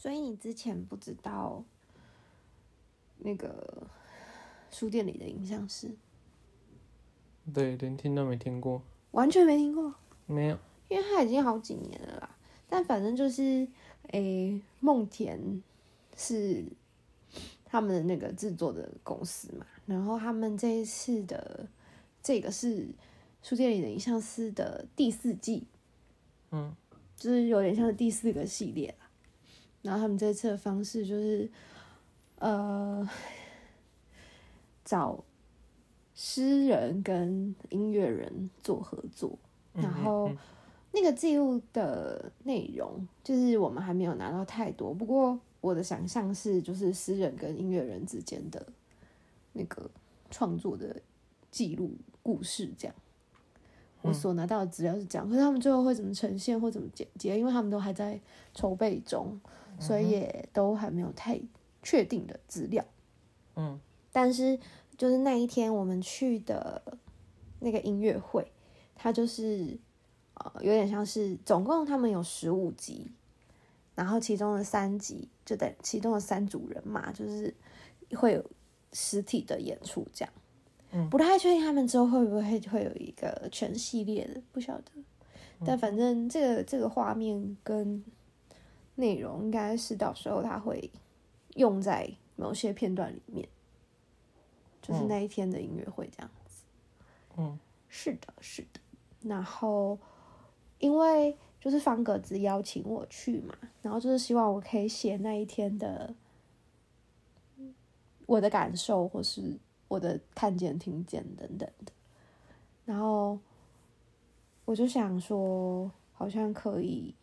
所以你之前不知道那个书店里的影像师，对，连听都没听过，完全没听过，没有。因为他已经好几年了啦。但反正就是，诶、梦田是他们的那个制作的公司嘛，然后他们这一次的这个是书店里的影像师的第四季，嗯，就是有点像是第四个系列啦。然后他们这次的方式就是，呃，找诗人跟音乐人做合作，嗯然后嗯那个记录的内容，就是我们还没有拿到太多。不过我的想象是，就是诗人跟音乐人之间的那个创作的记录故事这样。我所拿到的资料是这样，可是他们最后会怎么呈现或怎么剪接，因为他们都还在筹备中，所以也都还没有太确定的资料。嗯，但是就是那一天我们去的那个音乐会，它就是呃有点像是总共他们有十五集，然后其中的三集就等其中的三组人嘛就是会有实体的演出这样。嗯不太确定他们之后会不会会有一个全系列的，不晓得。但反正这个这个画面跟内容应该是到时候他会用在某些片段里面，就是嗯那一天的音乐会这样子。嗯，是的，是的。然后因为就是方格子邀请我去嘛，然后就是希望我可以写那一天的我的感受，或是我的看见、听见等等的。然后我就想说，好像可以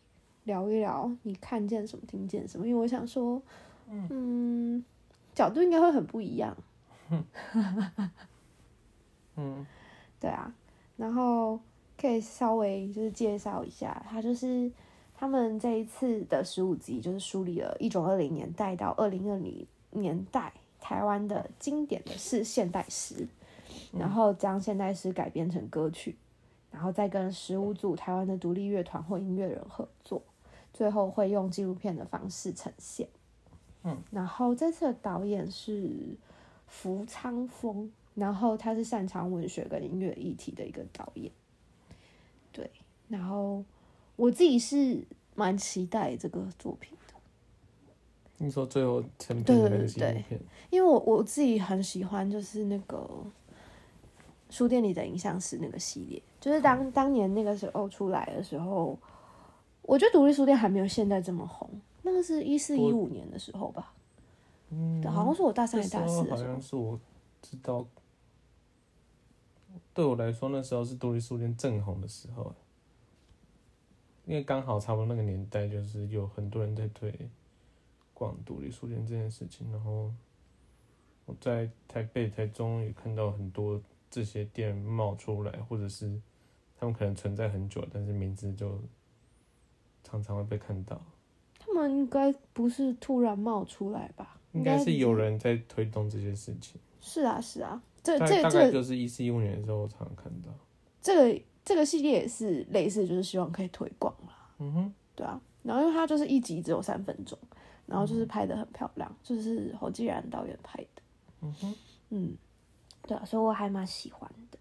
聊一聊你看见什么、听见什么，因为我想说，嗯，角度应该会很不一样。嗯，对啊，然后可以稍微就是介绍一下，他就是他们这一次的十五集，就是梳理了一九二零年代到二零二零年代台湾的经典的是现代诗，然后将现代诗改编成歌曲，然后再跟十五组台湾的独立乐团或音乐人合作，最后会用纪录片的方式呈现。嗯，然后这次的导演是福昌峰，然后他是擅长文学跟音乐议题的一个导演。对，然后我自己是蛮期待这个作品的，你说最后成品的那个纪录片，因为我我自己很喜欢就是那个书店里的影像师那个系列，就是当当年那个时候出来的时候，我觉得独立书店还没有现在这么红，那个是一四一五年的时候吧，嗯，好像是我大三那还是大四的时候。像，是我知道，对我来说那时候是独立书店正红的时候，因为刚好差不多那个年代，就是有很多人在推广独立书店这件事情，然后我在台北、台中也看到很多这些店冒出来，或者是他们可能存在很久，但是名字就常常会被看到，他们应该不是突然冒出来吧？应该是有人在推动这些事情。是啊是啊，这这这个大概就是一四一五年的时候，我常常看到。这个这个系列也是类似，就是希望可以推广啦。嗯哼，对啊，然后因为它就是一集只有三分钟，然后就是拍的很漂亮，就是侯继然导演拍的，嗯哼，嗯，对啊，所以我还蛮喜欢的。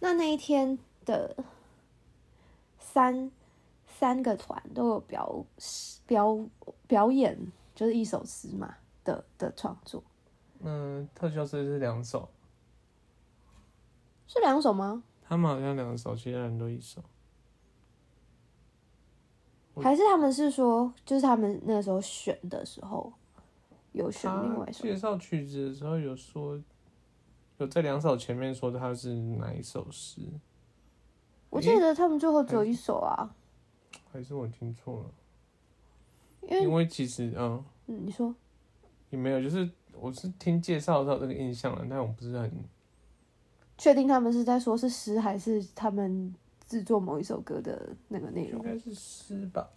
那那一天的三三个团都有表表表演，就是一首诗嘛的的创作，嗯，特效师是两首，是两首吗？他们好像两首，其他人都一首。我还是他们是说，就是他们那时候选的时候有选另外一首介绍曲子的时候有说，有在两首前面说他是哪一首诗，我记得他们最后只有一首啊，还是我听错了？因为因为其实嗯嗯，你说也没有，就是我是听介绍到这个印象了，但我不是很确定他们是在说是诗还是他们制作某一首歌的那个内容？应该是诗吧，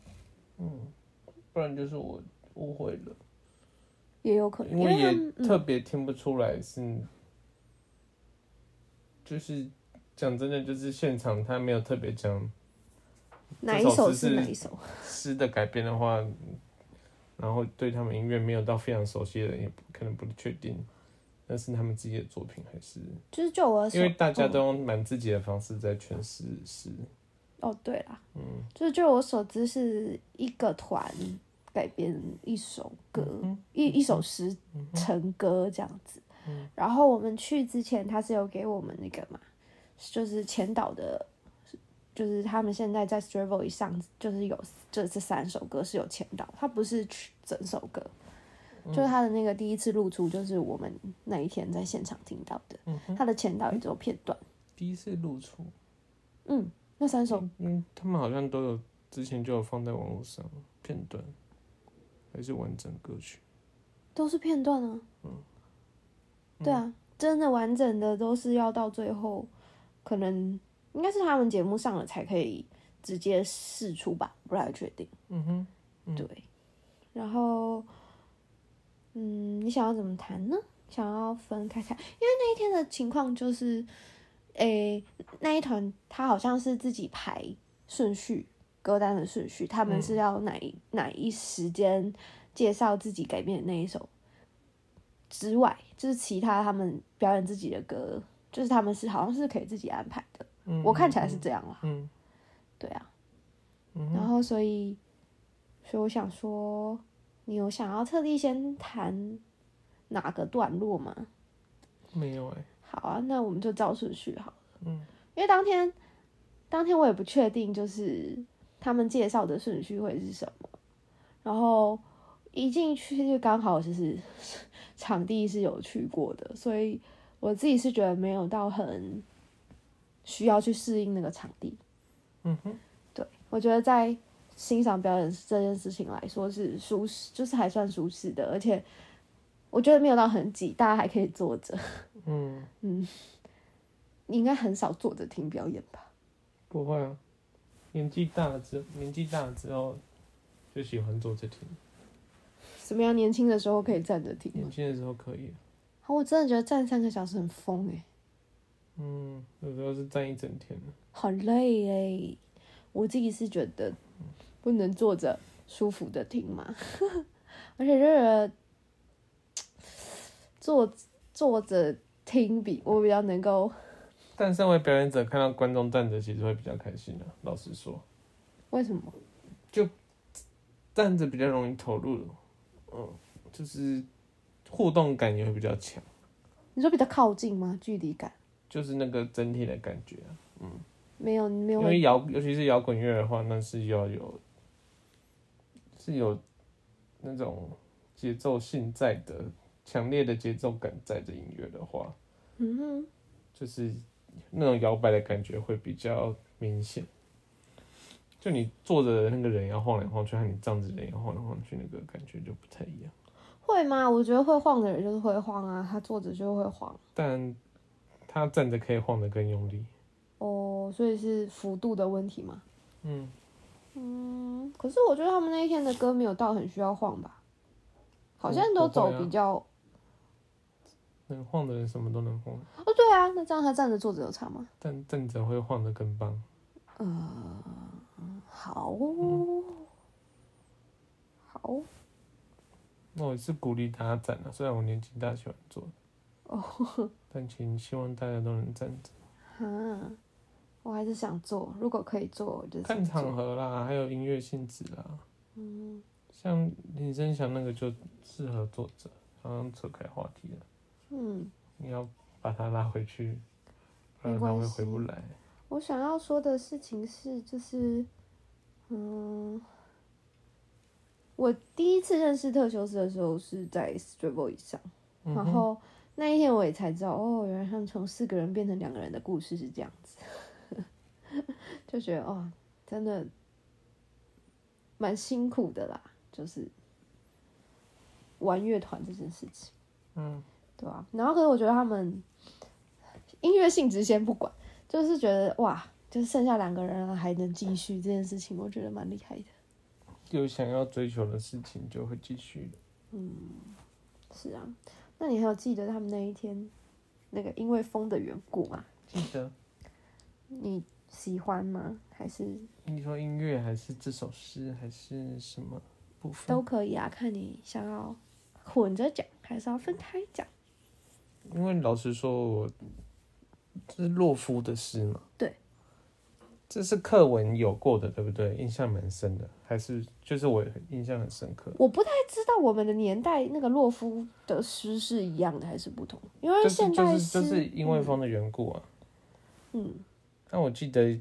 嗯，不然就是我误会了。也有可能，因为也特嗯别听不出来是，就是讲真的，就是现场他没有特别讲哪一首诗是是哪一首？诗的改编的话，然后对他们音乐没有到非常熟悉的人，也不可能不确定。那是他们自己的作品还是，就是就我的因为大家嗯。都用蛮自己的方式在诠释诗。哦，对啦，嗯，就是就我所知是一个团改编一首歌，嗯一一首诗成歌这样子。嗯。然后我们去之前，他是有给我们那个嘛，就是前导的，就是他们现在在 s t r a v e l 上，就是有这这三首歌是有前导，他不是曲整首歌，嗯。就是他的那个第一次露出，就是我们那一天在现场听到的，嗯他的前导也只有片段，第一次露出，嗯，那三首。嗯，他们好像都有之前就有放在网络上片段，还是完整歌曲。都是片段啊。嗯。对啊，真的完整的都是要到最后，可能应该是他们节目上了才可以直接试出吧，不太确定。嗯哼，嗯对，然后，嗯，你想要怎么谈呢？想要分开谈，因为那一天的情况就是，诶、那一团他好像是自己排顺序歌单的顺序，他们是要哪一、哪一时间介绍自己改编的那一首之外，就是其他他们表演自己的歌，就是他们是好像是可以自己安排的，嗯我看起来是这样啦，嗯对啊。嗯然后所以，所以我想说，你有想要特地先谈哪个段落吗？没有哎、好啊，那我们就照顺序好了。嗯，因为当天当天我也不确定，就是他们介绍的顺序会是什么。然后一进去就刚好就是 场地是有去过的，所以我自己是觉得没有到很需要去适应那个场地。嗯哼，对，我觉得在欣赏表演这件事情来说是舒适，就是还算舒适的，而且我觉得没有到很挤，大家还可以坐着。嗯 嗯，你应该很少坐着听表演吧？不会啊，年纪大了之年纪大了之后就喜欢坐着听，怎么样年轻的时候可以站着听？年轻的时候可以啊，好，我真的觉得站三个小时很疯哎、嗯，有时候是站一整天。的，好累哎、我自己是觉得不能坐着舒服的听嘛，而且就觉得坐坐着听比我比较能够，但身为表演者看到观众站着，其实会比较开心的、老实说，为什么？就站着比较容易投入，嗯，就是互动感也会比较强，你说比较靠近吗？距离感就是那个整体的感觉啊。没有，没有因为摇，尤其是摇滚乐的话，那是要有是有那种节奏性在的，强烈的节奏感在的音乐的话，嗯哼，就是那种摇摆的感觉会比较明显。就你坐着的那个人要晃来晃去，和你站着的人要晃来晃去，那个感觉就不太一样。会吗？我觉得会晃的人就是会晃啊，他坐着就会晃但他站着可以晃得更用力。哦，所以是幅度的问题吗。嗯，嗯，可是我觉得他们那一天的歌没有到很需要晃吧，好像都走比较。能晃的人什么都能晃，哦，对啊，那这样他站着坐着有差吗？站站着会晃得更棒。好，好，那我是鼓励大家站啊，虽然我年纪大，喜欢坐，哦，但请希望大家都能站着。哈，我还是想做，如果可以做，我就看场。合啦，还有音乐性质啦。嗯，像林声祥那个就适合坐着，刚刚扯开话题了，嗯，你要把他拉回去，不然他会回不来。我想要说的事情是，就是，嗯，我第一次认识特修斯的时候是在 s t r a v e l 上。然后那一天我也才知道，哦，原来他们从四个人变成两个人的故事是这样子，就觉得哦，真的蛮辛苦的啦，就是玩乐团这件事情，嗯，对啊、然后可是我觉得他们音乐性质先不管，就是觉得哇，就是剩下两个人了还能继续这件事情，我觉得蛮厉害的。有想要追求的事情就会继续嗯。是啊，那你还有记得他们那一天那个因为风的缘故吗？记得你喜欢吗？还是你说音乐还是这首诗还是什么？部分。都可以啊，看你想要混着讲还是要分开讲。因为老实说，我这是洛夫的诗嘛，对，这是课文有过的，对不对？印象蛮深的，还是就是我印象很深刻。我不太知道我们的年代那个洛夫的诗是一样的还是不同，因为就是现代诗，就是就是因为风的缘故啊。嗯，但我记得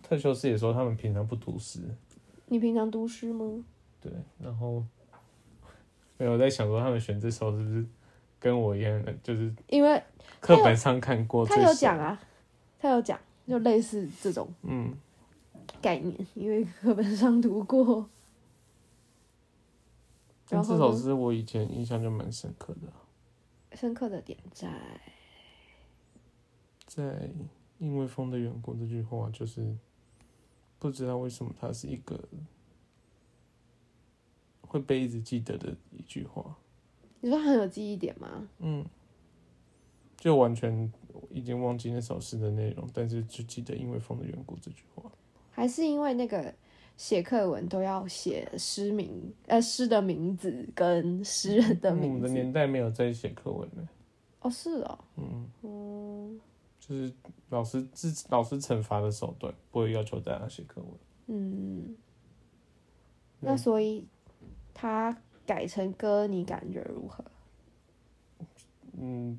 特修斯也说他们平常不读诗，你平常读诗吗？对，然后没有在想说他们选这首是不是跟我一样的，就是因为课本上看过他有讲啊，他有讲，就类似这种嗯，概念，因为课本上读过。这首诗我以前印象就蛮深刻的。啊，深刻的点在，在因为风的缘故这句话，就是不知道为什么它是一个会被一直记得的一句话，你说很有记忆点吗？嗯，就完全已经忘记那首诗的内容，但是就记得因为风的缘故这句话。还是因为那个写课文都要写诗名，呃，诗的名字跟诗人的名字我们的？年代没有在写课文了，哦，是哦，嗯，嗯就是老师自老师惩罚的手段，不会要求大家写课文。嗯，那所以他改成歌，你感觉如何？嗯，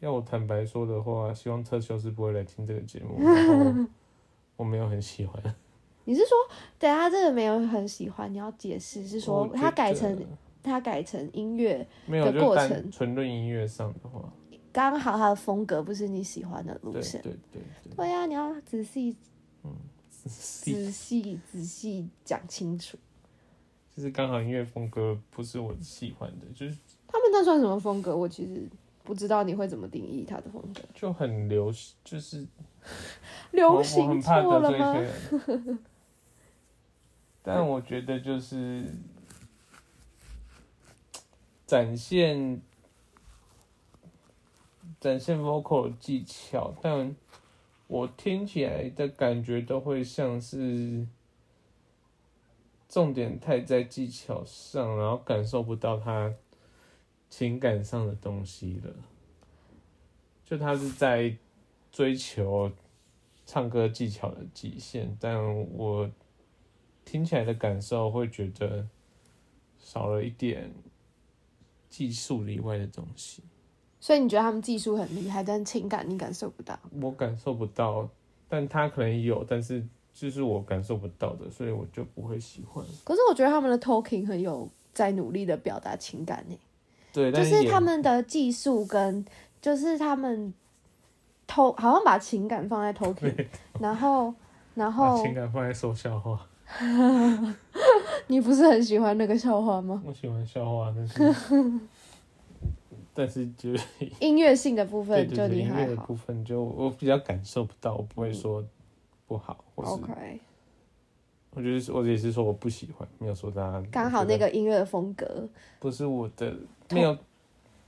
要我坦白说的话，希望特修斯不会来听这个节目，然后我没有很喜欢。你是说，对他这个没有很喜欢，你要解释是说他改成他改成音乐，的过程纯论音乐上的话，刚好他的风格不是你喜欢的路对线。对对对，对呀、你要仔细、嗯仔细、仔细讲清楚。就是刚好音乐风格不是我喜欢的，就是他们那算什么风格？我其实不知道你会怎么定义他的风格。就很流行，就是 流行错很怕得了吗？罪人。但我觉得就是展现展现 vocal 技巧，但我听起来的感觉都会像是重点太在技巧上，然后感受不到他情感上的东西了。就他是在追求唱歌技巧的极限，但我听起来的感受会觉得少了一点技术以外的东西，所以你觉得他们技术很厉害，但情感你感受不到？我感受不到，但他可能有，但是就是我感受不到的，所以我就不会喜欢。可是我觉得他们的 talking 很有在努力的表达情感呢，对，就但是他们的技术跟就是他们偷好像把情感放在 talking，然后然把后情感放在说笑话，你不是很喜欢那个笑话吗？我喜欢笑话，但是 但是就是音乐性的部分就对对，音乐的部分就我比较感受不到，我不会说不好，或是我觉得是我也是说我不喜欢，没有说大家刚好那个音乐风格，不是我的，没有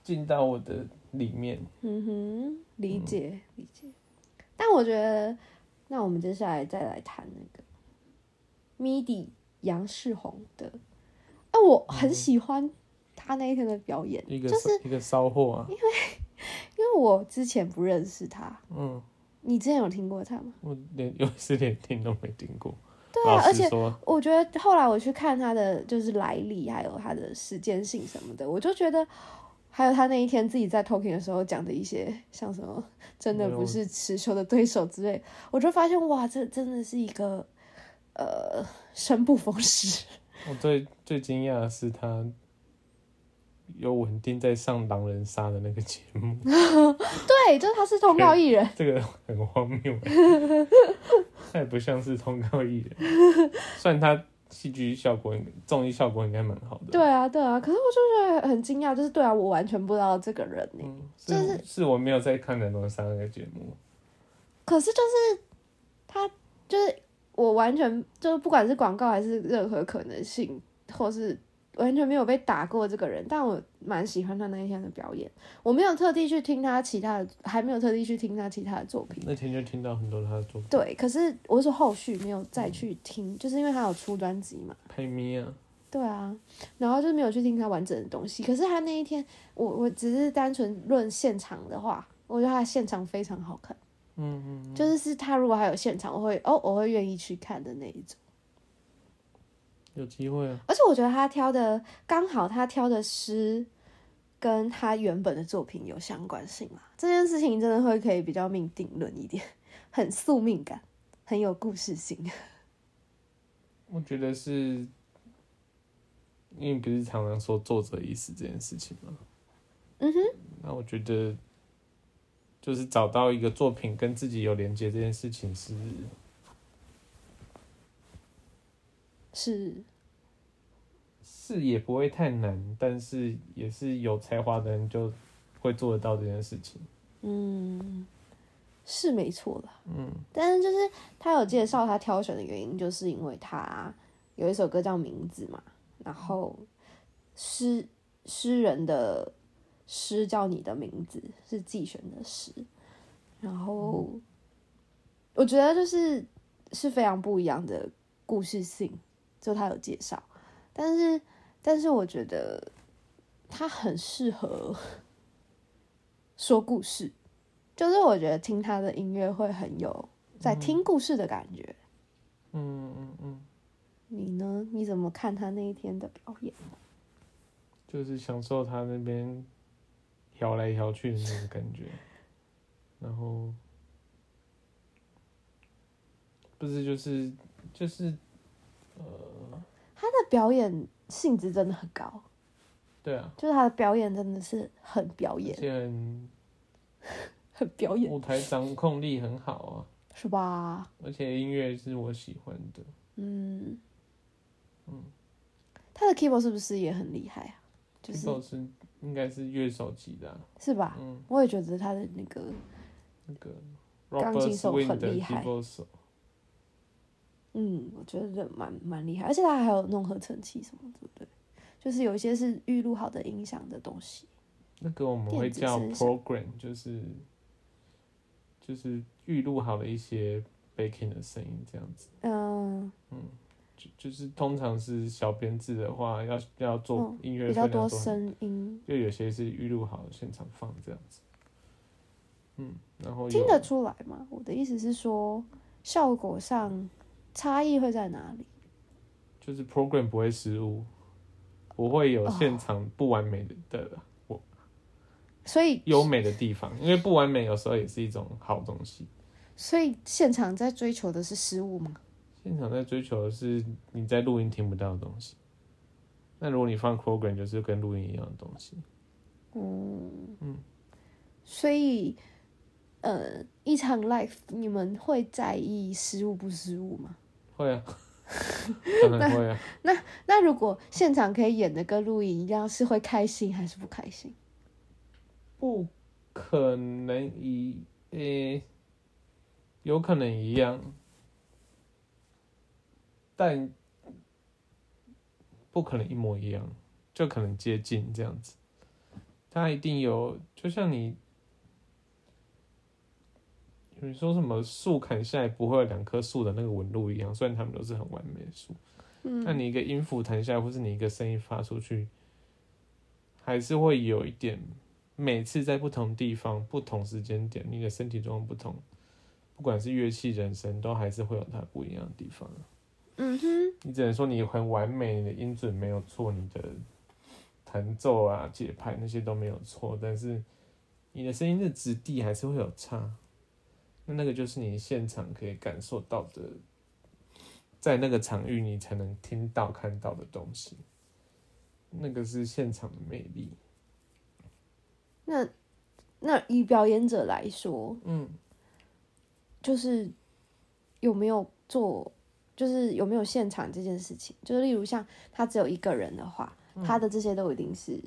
进到我的里面。嗯哼，理解、理解。但我觉得，那我们接下来再来谈那个 MIDI 杨世宏的，哎、我很喜欢他那一天的表演，一个就是一个骚货啊，因为我之前不认识他，嗯，你之前有听过他吗？我连有一次连听都没听过。对啊，而且，我觉得后来我去看他的就是来历，还有他的时间性什么的，我就觉得，还有他那一天自己在 talking 的时候讲的一些像什么真的不是持球的对手之类，我就发现哇，这真的是一个呃生不逢时。我最最惊讶的是他有稳定在上狼人杀的那个节目，对，就是他是通告艺人，这个很荒谬也不像是通告艺人，虽然他戏剧效果综艺效果应该蛮好的，对啊，对啊，可是我就觉得很惊讶，就是对啊，我完全不知道这个人呢。嗯，就是是我没有在看狼人杀那个节目，可是就是他就是我完全就是不管是广告还是任何可能性，或是完全没有被打过这个人，但我蛮喜欢他那一天的表演。我没有特地去听他其他的，还没有特地去听他其他的作品。那天就听到很多他的作品。对，可是我是后续没有再去听，就是因为他有出专辑嘛。拍咪啊，对啊，然后就没有去听他完整的东西。可是他那一天，我我只是单纯论现场的话，我觉得他现场非常好看。嗯嗯，就是是他如果还有现场，我会哦，我会愿意去看的那一种。有机会啊。而且我觉得他挑的刚好，他挑的诗跟他原本的作品有相关性啦。这件事情真的会可以比较命定论一点，很宿命感，很有故事性。我觉得是，因为不是常常说作者已死这件事情吗？嗯哼，那我觉得就是找到一个作品跟自己有连接这件事情是是是也不会太难，但是也是有才华的人就会做得到这件事情。嗯，是没错啦。嗯，但是就是他有介绍他挑选的原因，就是因为他有一首歌叫《名字》嘛，然后诗诗人的诗叫你的名字是季选的诗，然后我觉得就是是非常不一样的故事性，就他有介绍，但是但是我觉得他很适合 说故事。就是我觉得听他的音乐会很有在听故事的感觉。嗯嗯嗯，你呢？你怎么看他那一天的表演？就是享受他那边摇来摇去的那种感觉，然后不是就是就是他的表演性质真的很高，对啊，就是他的表演真的是很表演，很 很表演，舞台掌控力很好啊，是吧？而且音乐是我喜欢的，嗯。他的 keyboard 是不是也很厉害啊？就是应该是乐手级的啊、是吧？嗯，我也觉得他的那个那个钢琴手很的厉害。手，嗯，我觉得蛮蛮厉害，而且他还有弄合成器什么的，对不对？就是有一些是预录好的音响的东西。那个我们会叫 program，就是就是预录好的一些 backing 的声音这样子。嗯嗯，就就是通常是小编制的话，要要做嗯音乐比较多声音，就有些是预录好的现场放这样子。嗯，然后听得出来吗？我的意思是说，效果上差异会在哪里？就是 program 不会失误，不会有哦现场不完美的的所以，优美的地方，因为不完美有时候也是一种好东西。所以现场在追求的是失误吗？现场在追求的是你在录音听不到的东西。那如果你放 program，就是跟录音一样的东西。嗯所以，呃，一场 live 你们会在意失误不失误吗？会啊，当然会啊。那如果现场可以演的跟录音一样，是会开心还是不开心？不可能一诶、有可能一样，但不可能一模一样，就可能接近这样子。他一定有，就像你，你说什么树砍下来不会有两棵树的那个纹路一样，虽然它们都是很完美的树，嗯那你一个音符弹下来，或是你一个声音发出去，还是会有一点。每次在不同地方、不同时间点，你的身体状况不同，不管是乐器、人声，都还是会有它不一样的地方。嗯哼，你只能说你很完美，你的音准没有错，你的弹奏啊、节拍那些都没有错，但是你的声音的质地还是会有差。那那个就是你现场可以感受到的，在那个场域你才能听到、看到的东西。那个是现场的魅力。那那以表演者来说，嗯，就是有没有做，就是有没有现场这件事情，就是例如像他只有一个人的话，他的这些都一定是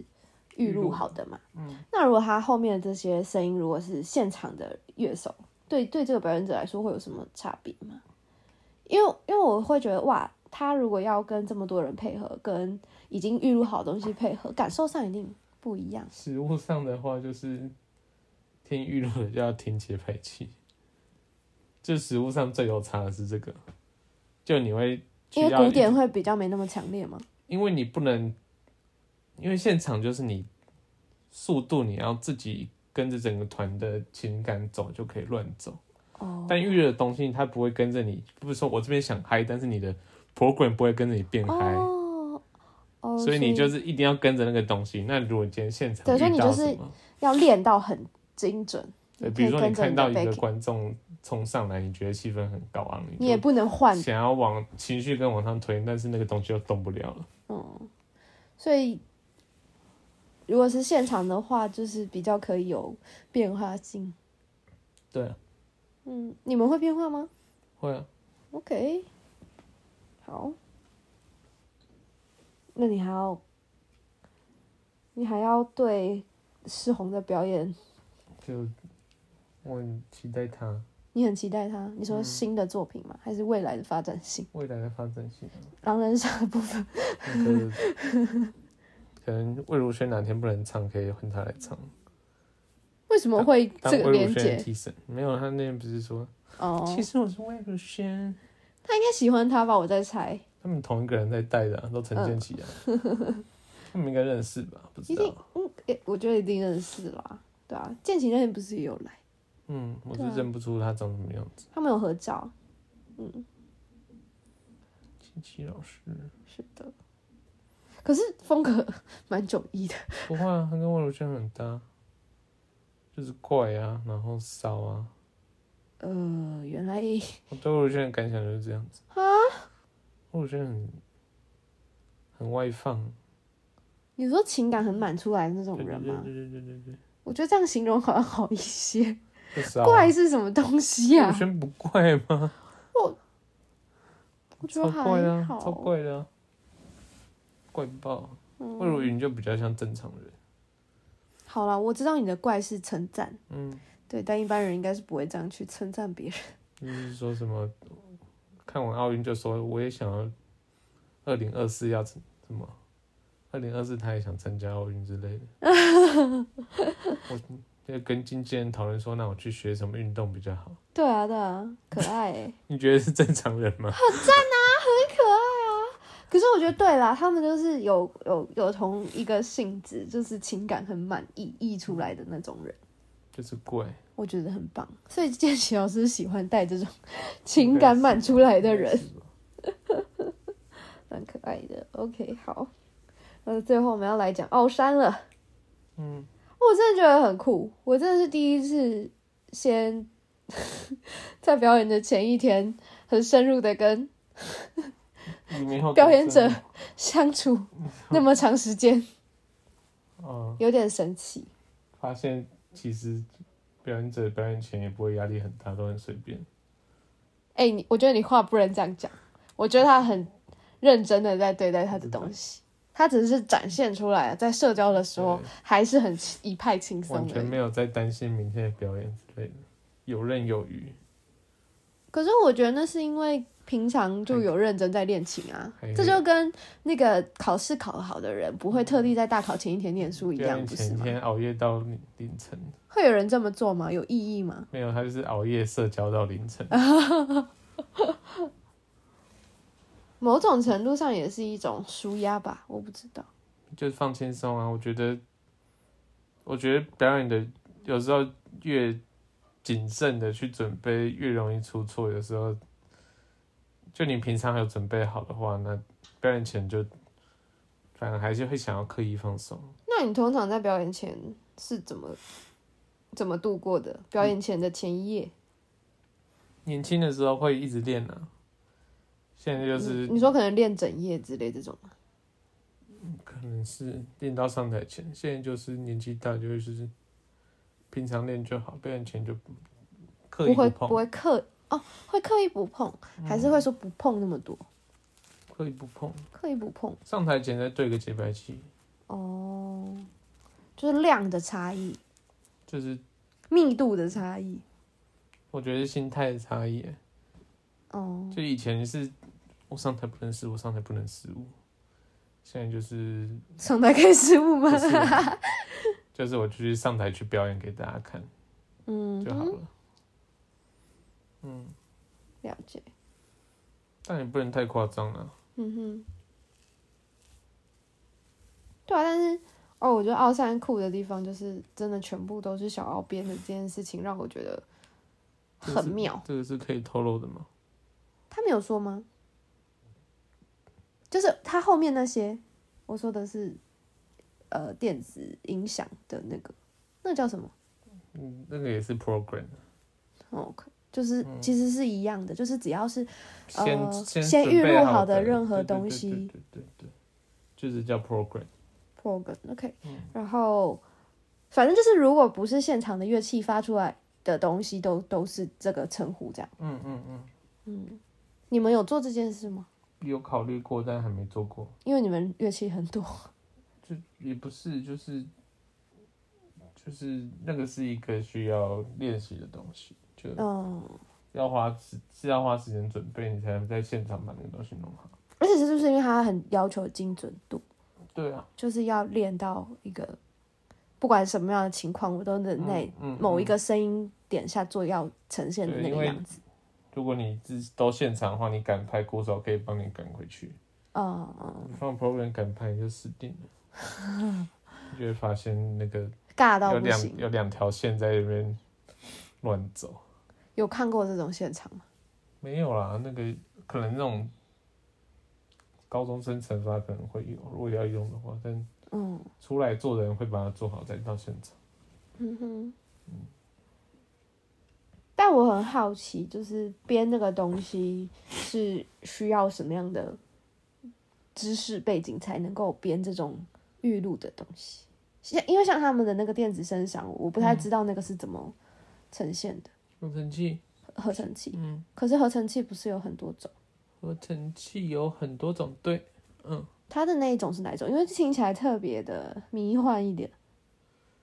预录好的嘛。嗯，那如果他后面的这些声音如果是现场的乐手，对对这个表演者来说会有什么差别吗？因为因为我会觉得哇，他如果要跟这么多人配合，跟已经预录好的东西配合，感受上一定不一样。食物上的话，就是听预录的就要听节拍器。就食物上最有差的是这个，就你会需因为古典会比较没那么强烈吗。因为你不能，因为现场就是你速度你要自己跟着整个团的情感走就可以乱走，哦，但预热的东西它不会跟着你，不是说我这边想嗨，但是你的 program 不会跟着你变嗨，哦，哦，所以你就是一定要跟着那个东西。那如果今天现场对所以你就是要练到很精准。对，比如说你看到一个观众冲上来，你觉得气氛很高昂，你也不能换，想要往情绪跟往上推，但是那个东西又动不了了。嗯，所以如果是现场的话，就是比较可以有变化性。对啊，嗯，你们会变化吗会啊，？OK，好，那你还要，你还要对世宏的表演，就我很期待他你很期待他。你说嗯新的作品吗？还是未来的发展性？未来的发展性。狼人杀的部分，那个可能魏如萱哪天不能唱，可以换他来唱，为什么会当这个连接？替身。没有，他那天不是说，哦，其实我是魏如萱，他应该喜欢他吧？我在猜，他们同一个人在带的啊、都陈建奇啊，他们应该认识吧？不知一定道。嗯，诶我觉得一定认识啦。对啊，建奇那天不是也有来，嗯，我是认不出他长什么样子。他们有合照。嗯。建奇老师是的，可是风格蛮迥异的。不会啊，他跟魏如萱很搭，就是怪啊，然后骚啊。呃，原来我对魏如萱的感想就是这样子啊，魏如萱很很外放，你说情感很满出来的那种人吗？对对对对对对，我觉得这样形容好像好一些。啊怪是什么东西魏呀、如萱不怪吗？我我觉得还怪的啊，好。超怪的啊，怪爆。嗯魏如云就比较像正常人，好了，我知道你的怪是称赞，嗯，对，但一般人应该是不会这样去称赞别人。就是说什么看完奥运就说我也想要二零二四要什么，二零二四他也想参加奥运之类的。我就跟经纪人讨论说，那我去学什么运动比较好？对啊，对啊，可爱欸 你觉得是正常人吗？可是我觉得对啦，他们就是有有有同一个性质，就是情感很满溢溢出来的那种人，就是贵。我觉得很棒。所以建奇老师喜欢带这种情感满出来的人，，蛮可爱的。OK，好，那最后我们要来讲奥山了。嗯，我真的觉得很酷，我真的是第一次先 在表演的前一天，很深入的跟表演者相处那么长时间，嗯，有点神奇。发现其实表演者表演前也不会压力很大，都很随便。哎、你我觉得你话不能这样讲，我觉得他很认真的在对待他的东西，他只是展现出来，在社交的时候对还是很一派轻松完全。没有在担心明天的表演之类的，游刃有余。可是我觉得那是因为平常就有认真在练琴啊这就跟那个考试考好的人不会特地在大考前一天念书一样，不是吗？前一天熬夜到凌凌晨，会有人这么做吗？有意义吗？没有，他就是熬夜社交到凌晨。某种程度上也是一种舒压吧，我不知道。就是放轻松啊。我觉得，我觉得表演的有时候越谨慎的去准备，越容易出错。有时候，就你平常有准备好的话，那表演前就反而还是会想要刻意放松。那你通常在表演前是怎么怎么度过的？表演前的前一夜，年轻的时候会一直练啊，现在就是你说可能练整夜之类这种吗，可能是练到上台前，现在就是年纪大，就是平常练就好，表演前就不刻意不会碰，不会刻哦，会刻意不碰，还是会说不碰那么多，刻意不碰，刻意不碰。上台前再对个节拍器，哦，就是量的差异，就是密度的差异。我觉得是心态的差异。哦，就以前是我上台不能失误，上台不能失误。现在就是上台可以失误吗？就是 我去上台去表演给大家看嗯就好，了。嗯，了解。但也不能太夸张了。嗯哼，对啊，但是哦，我觉得奥山酷的地方就是真的全部都是小奥编的这件事情，让我觉得很妙。这个是可以透露的吗？他没有说吗？就是他后面那些，我说的是呃电子音响的那个，那叫什么？嗯，那个也是 program，哦，OK，就是嗯其实是一样的，就是只要是先、呃先先预录好好的任何东西对对对对，就是叫 program。program，OK，、嗯然后反正就是如果不是现场的乐器发出来的东西都，都是这个称呼这样。嗯嗯嗯，嗯，你们有做这件事吗？有考虑过，但还没做过。因为你们乐器很多。就也不是，就是就是那个是一个需要练习的东西，就嗯，要花时是要花时间准备，你才能在现场把那个东西弄好。而且是不是因为它很要求精准度？对啊，就是要练到一个，不管什么样的情况，我都能在某一个声音点下做要呈现的那个样子。如果你自到现场的话，你赶拍鼓手可以帮你赶回去。嗯嗯，放 program 赶拍就死定了，你 就会发现那个尬到有两不行。有两条线在那边乱走。有看过这种现场吗？没有啦，那个可能那种高中生惩罚可能会有，如果要用的话，但嗯出来做的人会把它做好再到现场。嗯哼。但我很好奇，就是编那个东西是需要什么样的知识背景才能够编这种预录的东西？像因为像他们的那个电子声响，我不太知道那个是怎么呈现的。合成器，合成器，嗯，可是合成器不是有很多种？合成器有很多种，对，嗯，它的那一种是哪一种？因为听起来特别的迷幻一点，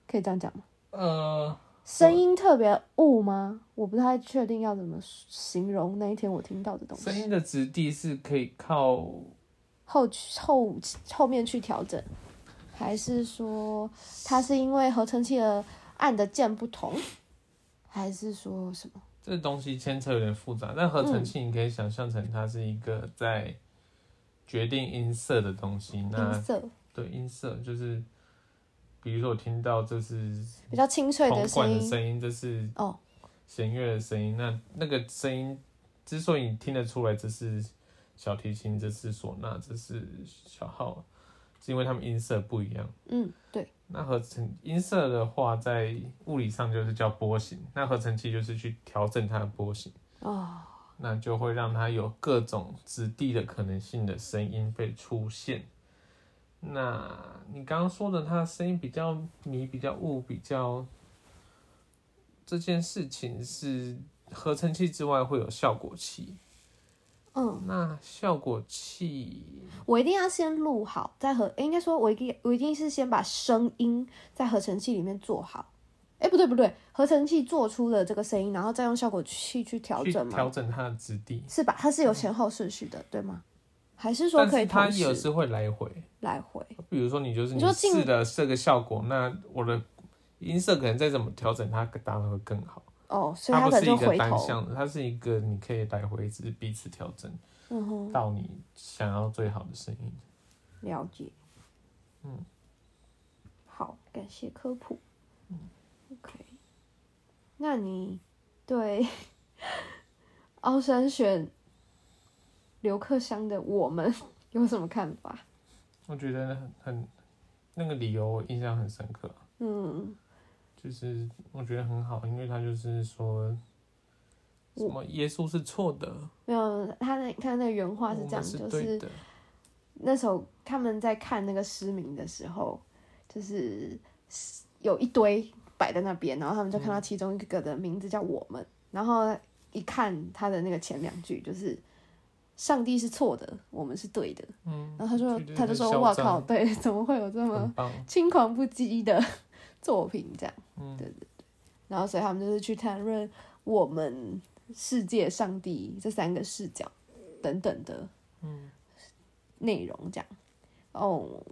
可以这样讲吗？呃，声音特别雾吗？我不太确定要怎么形容那一天我听到的东西。声音的质地是可以靠后后后面去调整，还是说它是因为合成器的按的键不同，还是说什么？这东西牵扯有点复杂，但合成器你可以想象成它是一个在决定音色的东西。那音色对音色就是，比如说我听到这是比较清脆的声音管的声音，这是哦，弦乐的声音。那那个声音之所以你听得出来这是小提琴，这是唢呐，这是小号，是因为它们音色不一样。嗯，对，那合成音色的话，在物理上就是叫波形，那合成器就是去调整它的波形，哦，那就会让它有各种质地的可能性的声音被出现。那你刚刚说的，它的声音比较迷、比较雾、比较这件事情是合成器之外会有效果器。嗯，那效果器我一定要先录好，再合，诶应该说我一定我一定是先把声音在合成器里面做好。哎，不对不对，合成器做出了这个声音，然后再用效果器去调整嘛？调整它的质地，是吧？它是有前后顺序的，对吗？还是说可以它有时会来回。来回？比如说你就是你你说进试的这个效果，那我的音色可能再怎么调整，它当然会更好。哦，所以它它可能不是一个就回头。单向的，它是一个你可以来回只是彼此调整嗯哼，到你想要最好的声音。了解。嗯，好，感谢科普。嗯，OK。那你对 奥山选刘克襄的我们 有什么看法？我觉得很很那个理由我印象很深刻，嗯就是我觉得很好，因为他就是说什么耶稣是错的，没有，他那他那个原话是这样，是就是对。那时候他们在看那个失明的时候，就是有一堆摆在那边，然后他们就看到其中一个的名字叫我们，然后一看他的那个前两句就是上帝是错的，我们是对的，嗯，然后他说他就说哇靠，对，怎么会有这么，轻狂不羁的作品这样？嗯对对对，然后所以他们就是去谈论我们世界、上帝这三个视角等等的内容这样。哦，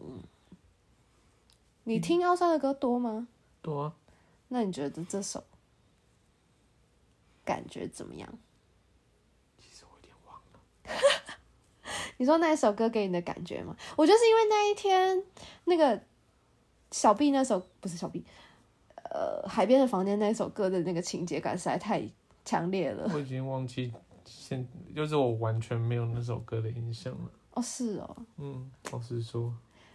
你听奥山的歌多吗？多啊，那你觉得这首感觉怎么样？其实我有点忘了。你说那一首歌给你的感觉吗？我就是因为那一天那个小 B 那首不是小 B，呃，海边的房间那首歌的那个情节感实在太强烈了。我已经忘记现，就是我完全没有那首歌的印象了。哦，是哦，嗯，老实说，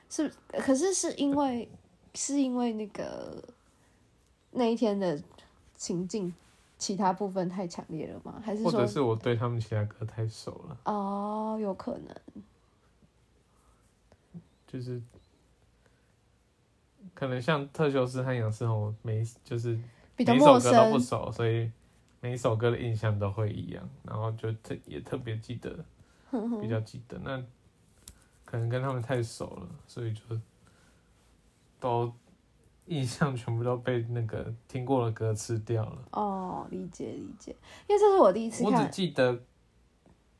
是，可是是因为是因为那个那一天的情境，其他部分太强烈了吗？还是说或者是我对他们其他歌太熟了，哦，有可能就是可能像特修斯和杨世宏，每就是比较陌每一首歌都不生，熟，所以每一首歌的印象都会一样，然后就特也特别记得，比较记得。那可能跟他们太熟了，所以就都印象全部都被那个听过的歌吃掉了。哦，理解理解，因为这是我第一次我只看，记得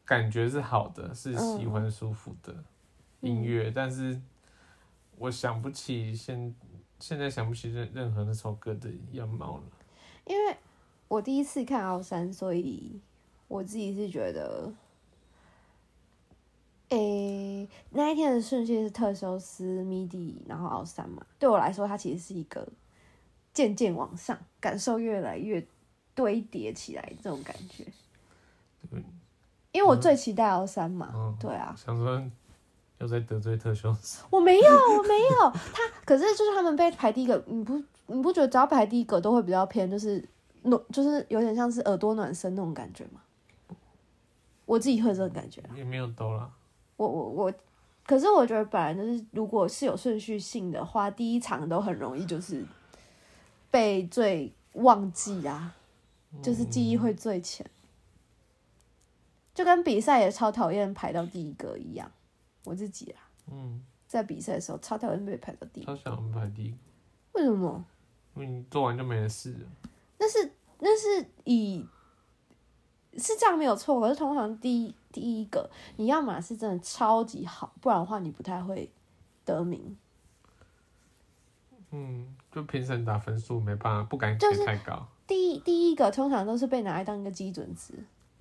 感觉是好的，是喜欢舒服的音乐，但是我想不起现现在想不起任任何那首歌的样貌了。因为我第一次看奥山，所以我自己是觉得，诶、那一天的顺序是特修斯、迷底，然后奥山嘛。对我来说，它其实是一个渐渐往上，感受越来越堆叠起来这种感觉。对因为我最期待奥山嘛，嗯对啊，想说又在得罪特修斯，我没有，我没有。他，可是就是他们被排第一个，你不你不觉得只要排第一个都会比较偏，就是暖，就是有点像是耳朵暖身那种感觉吗？我自己会有这种感觉啊，也没有兜啦。我我我，可是我觉得本来就是，如果是有顺序性的话，第一场都很容易就是被最忘记啊，就是记忆会最浅，就跟比赛也超讨厌排到第一个一样，我自己啊，嗯，在比赛的时候超讨厌被排到第一个，超想安排第一，为什么？因为你做完就没的事了。那是那是以是这样没有错，可是通常第一第一个你要么是真的超级好，不然的话你不太会得名。嗯，就评审打分数没办法，不敢就是给太高。第一第一个通常都是被拿来当一个基准值，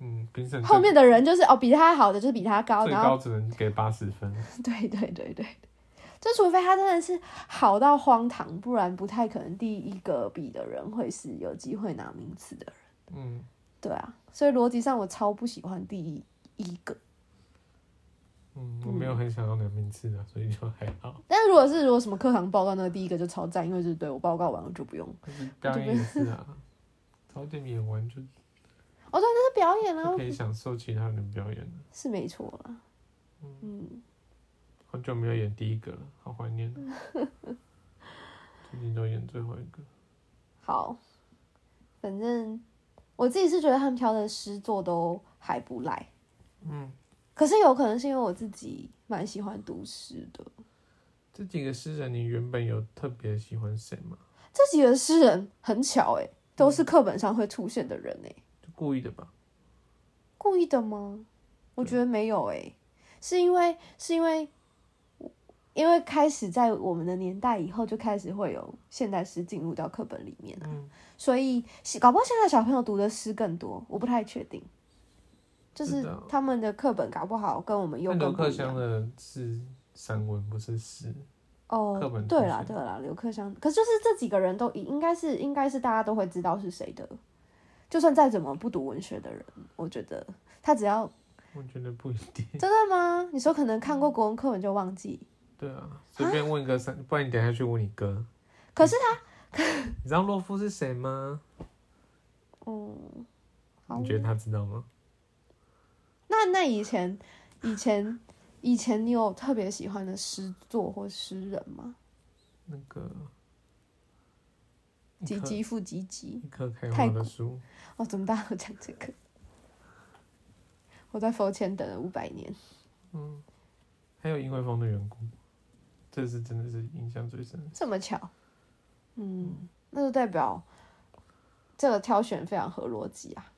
嗯，评审后面的人就是哦比他好的就是比他高，最然后高只能给八十分。对对对对，就除非他真的是好到荒唐，不然不太可能第一个比的人会是有机会拿名次的人。嗯，对啊，所以逻辑上我超不喜欢第一一个。嗯，我没有很想要拿名次的，所以就还好。但是如果是如果什么课堂报告那个第一个就超赞，因为就是对我报告完了就不用，表演也是啊，早点演完就哦对，那是表演啊，可以享受其他人的表演了。是没错啦。嗯，好久没有演第一个了，好怀念哦。最近都演最后一个。好，反正我自己是觉得他们挑的诗作都还不赖，嗯，可是有可能是因为我自己蛮喜欢读诗的。这几个诗人，你原本有特别喜欢谁吗？这几个诗人很巧诶，都是课本上会出现的人诶，就故意的吧？故意的吗？我觉得没有诶，是因为是因为因为开始在我们的年代以后就开始会有现代诗进入到课本里面了，嗯，所以搞不好现在小朋友读的诗更多，我不太确定。就是他们的课本搞不好跟我们又那刘克襄的是散文，不是诗。哦课本，对啦对啦，刘克襄，可是就是这几个人都应该是应该是大家都会知道是谁的，就算再怎么不读文学的人，我觉得他只要我觉得不一定。真的吗？你说可能看过国文课文就忘记，对啊，随便问个三，不然你等下去问你哥。可是他 你知道洛夫是谁吗？嗯，好你觉得他知道吗？那那以前以前以前你有特别喜欢的诗作或诗人吗？那个几级复几级？一棵开太花的树，哦，怎么大家都讲这个？我在佛前等了五百年。嗯，还有因为风的缘故，这是真的是印象最深。这么巧，嗯，那就代表这个挑选非常合逻辑啊。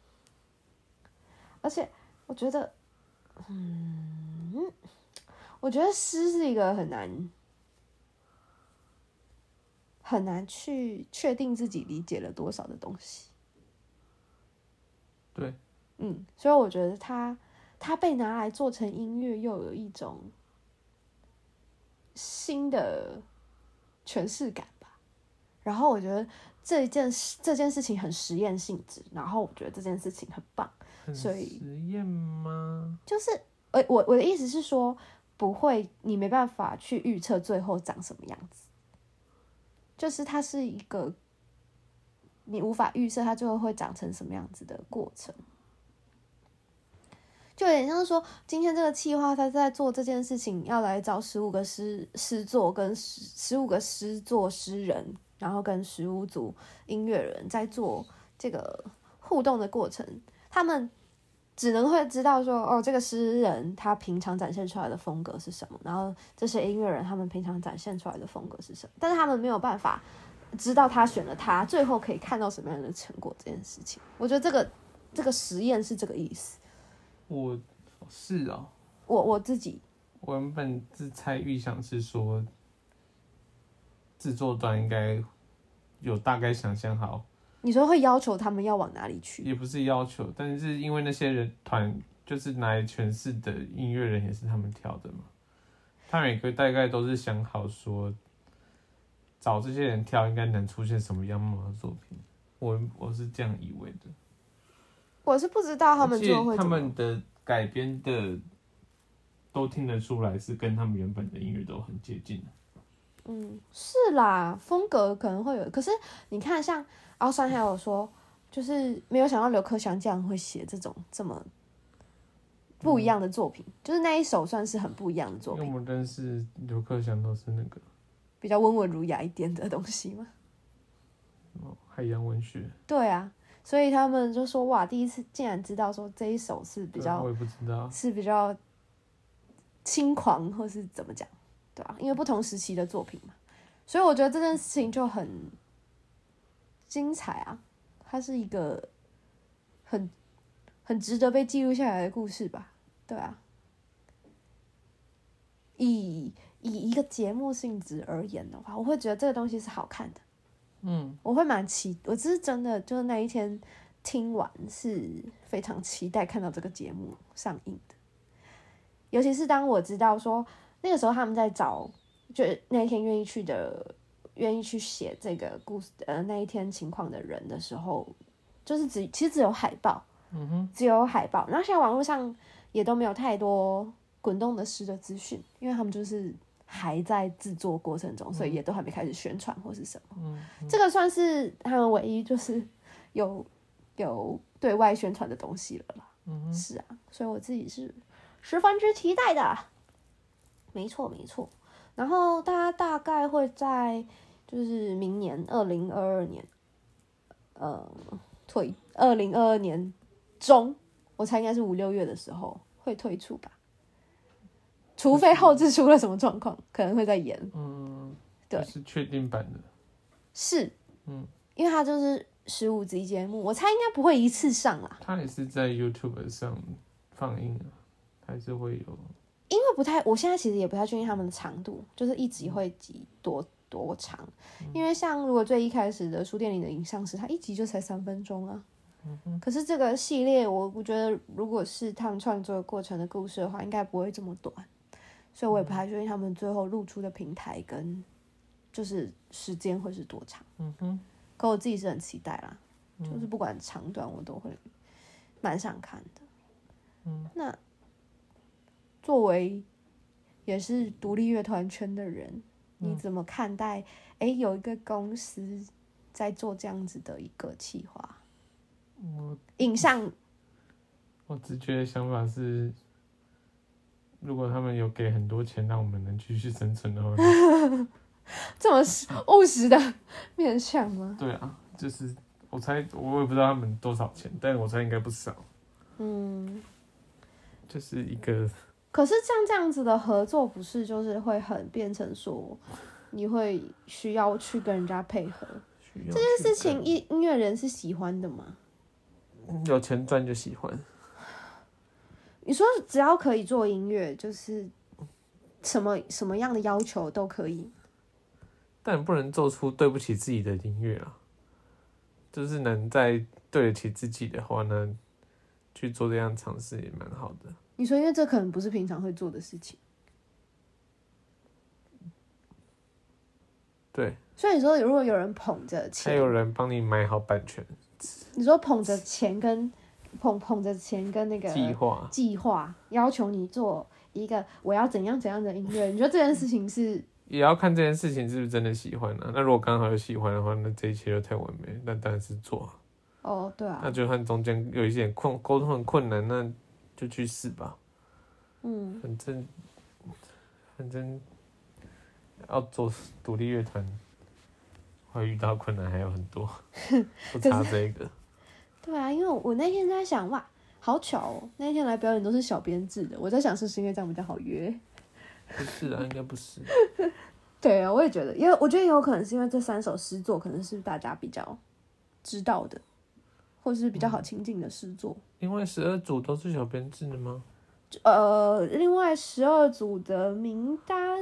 而且我觉得，嗯，我觉得诗是一个很难很难去确定自己理解了多少的东西。对，嗯，所以我觉得它它被拿来做成音乐，又有一种新的诠释感吧。然后我觉得这一件事这件事情很实验性质，然后我觉得这件事情很棒。所以实验吗？就是，呃，我我的意思是说，不会，你没办法去预测最后长什么样子，就是它是一个你无法预测它最后会长成什么样子的过程，就有点像是说，今天这个企划他在做这件事情，要来找十五个诗诗作跟十十五个诗作诗人，然后跟十五组音乐人在做这个互动的过程，他们只能会知道说，哦，这个诗人他平常展现出来的风格是什么，然后这些音乐人他们平常展现出来的风格是什么，但是他们没有办法知道他选了他，最后可以看到什么样的成果这件事情。我觉得这个这个实验是这个意思。我是哦，我我自己我原本自猜预想是说，制作端应该有大概想象好，你说会要求他们要往哪里去？也不是要求，但是因为那些人团就是来诠释的音乐人也是他们挑的嘛，他每个大概都是想好说，找这些人跳应该能出现什么样貌的作品，我我是这样以为的。我是不知道他们就会他最后会怎么们的改编的都听得出来是跟他们原本的音乐都很接近的。嗯，是啦，风格可能会有，可是你看，像奥山还有说，就是没有想到刘克祥这样会写这种这么不一样的作品，就是那一首算是很不一样的作品，因为我们认识刘克祥都是那个比较温文儒雅一点的东西嘛。哦海洋文学，对啊，所以他们就说哇，第一次竟然知道说这一首是比较我也不知道。是比较轻狂，或是怎么讲，对啊、因为不同时期的作品嘛，所以我觉得这件事情就很精彩啊，它是一个很很值得被记录下来的故事吧，对啊。以以一个节目性质而言的话，我会觉得这个东西是好看的。嗯，我会蛮期，我只是真的就是那一天听完是非常期待看到这个节目上映的，尤其是当我知道说那个时候他们在找，就那一天愿意去的、愿意去写这个故事呃那一天情况的人的时候，就是只其实只有海报，嗯哼，只有海报，然后现在网络上也都没有太多滚动的诗的资讯，因为他们就是还在制作过程中，所以也都还没开始宣传或是什么。嗯，这个算是他们唯一就是有有对外宣传的东西了啦。嗯是啊，所以我自己是十分之期待的。没错，没错。然后大家大概会在就是明年二零二二年，呃，推二零二二年中，我猜应该是五六月的时候会退出吧。除非后置出了什么状况，可能会再延。嗯，对是确定版的。是，嗯，因为它就是十五集节目，我猜应该不会一次上啦，它也是在 YouTube 上放映啊，还是会有。不太，我现在其实也不太确定他们的长度，就是一集会集多多长，因为像如果最一开始的书店里的影像师，它一集就才三分钟啊。可是这个系列，我我觉得如果是他们创作过程的故事的话，应该不会这么短，所以我也不太确定他们最后露出的平台跟就是时间会是多长。嗯哼，可我自己是很期待啦，就是不管长短，我都会蛮想看的。嗯，那作为也是独立乐团圈的人，你怎么看待？诶，有一个公司在做这样子的一个企划，我影像我直觉的想法是，如果他们有给很多钱让我们能继续生存的话，这么实务实的面向吗？对啊，就是我猜我也不知道他们多少钱，但我猜应该不少。嗯，就是一个可是像这样子的合作，不是就是会很变成说，你会需要去跟人家配合。这件事情，音音乐人是喜欢的吗？有钱赚就喜欢。你说只要可以做音乐，就是什么什么样的要求都可以。但不能做出对不起自己的音乐啊。就是能在对得起自己的话呢，去做这样尝试也蛮好的。你说，因为这可能不是平常会做的事情。对，所以你说，如果有人捧着钱，还有人帮你买好版权，你说捧着钱跟捧捧着钱跟那个计划计划要求你做一个我要怎样怎样的音乐，你觉得这件事情是？也要看这件事情是不是真的喜欢呢？那如果刚好有喜欢的话，那这一切就太完美，那当然是做。哦，对啊。那就算中间有一些困沟通很困难，那就去试吧。嗯。反正反正要做独立乐团，会遇到困难还有很多，不差这个。对啊，因为我那天在想，哇，好巧哦！那天来表演都是小编制的，我在想是不是因为这样比较好约。不是啊，应该不是。对啊，我也觉得，因为我觉得也有可能是因为这三首诗作可能是大家比较知道的，或是比较好亲近的诗作。另外十二组都是小编制的吗？呃，另外十二组的名单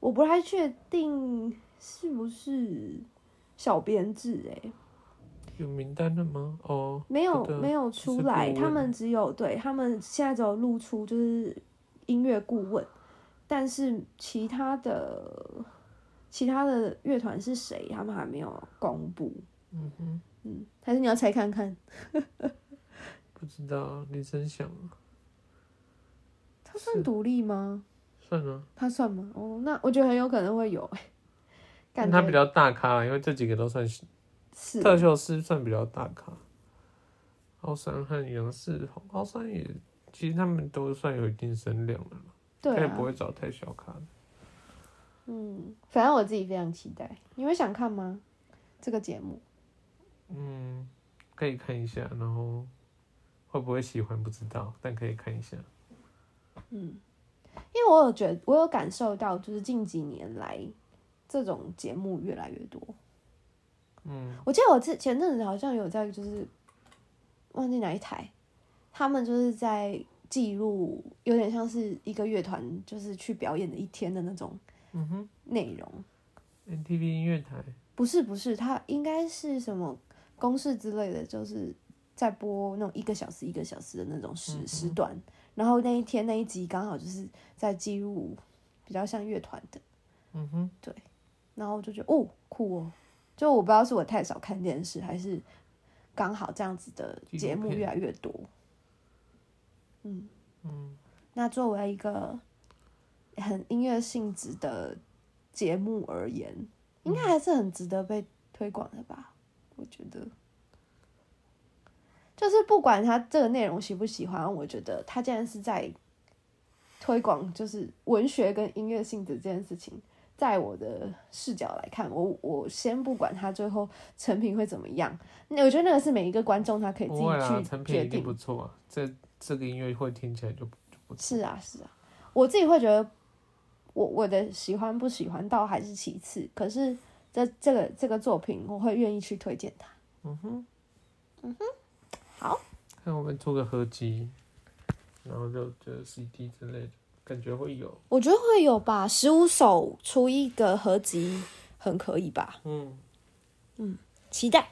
我不太确定是不是小编制哎。有名单的吗？哦，没有，没有出来。他们只有对他们现在只有露出就是音乐顾问。但是其他的其他的乐团是谁？他们还没有公布。嗯哼，嗯，还是你要猜看看？不知道，你真想。他算独立吗？算啊。他算吗？哦，那我觉得很有可能会有。感觉他比较大咖，因为这几个都算是特效师，算比较大咖。高山和杨世宏，高山也其实他们都算有一定声量的嘛。对，也不会找太小咖的。嗯，反正我自己非常期待。你会想看吗？这个节目？嗯，可以看一下，然后会不会喜欢不知道，但可以看一下。嗯，因为我有觉，我有感受到，就是近几年来这种节目越来越多。嗯，我记得我之前阵子好像有在，就是忘记哪一台，他们就是在。记录有点像是一个乐团，就是去表演的一天的那种嗯哼内容。NTV 音乐台不是不是，它应该是什么公式之类的，就是在播那种一个小时一个小时的那种时时段。然后那一天那一集刚好就是在记录比较像乐团的。嗯哼，对。然后我就觉得哦酷哦，就我不知道是我太少看电视，还是刚好这样子的节目越来越多。嗯嗯，那作为一个很音乐性质的节目而言，应该还是很值得被推广的吧？我觉得，就是不管他这个内容喜不喜欢，我觉得他既然是在推广，就是文学跟音乐性质这件事情，在我的视角来看，我我先不管他最后成品会怎么样，那我觉得那个是每一个观众他可以自己去决定。不错啊，这。这个音乐会听起来就就不是啊，是啊，我自己会觉得，我我的喜欢不喜欢倒还是其次，可是这这个这个作品，我会愿意去推荐它。嗯哼，嗯哼，好，看我们做个合集，然后就就 CD 之类的，感觉会有，我觉得会有吧，十五首出一个合集，很可以吧？嗯嗯，期待。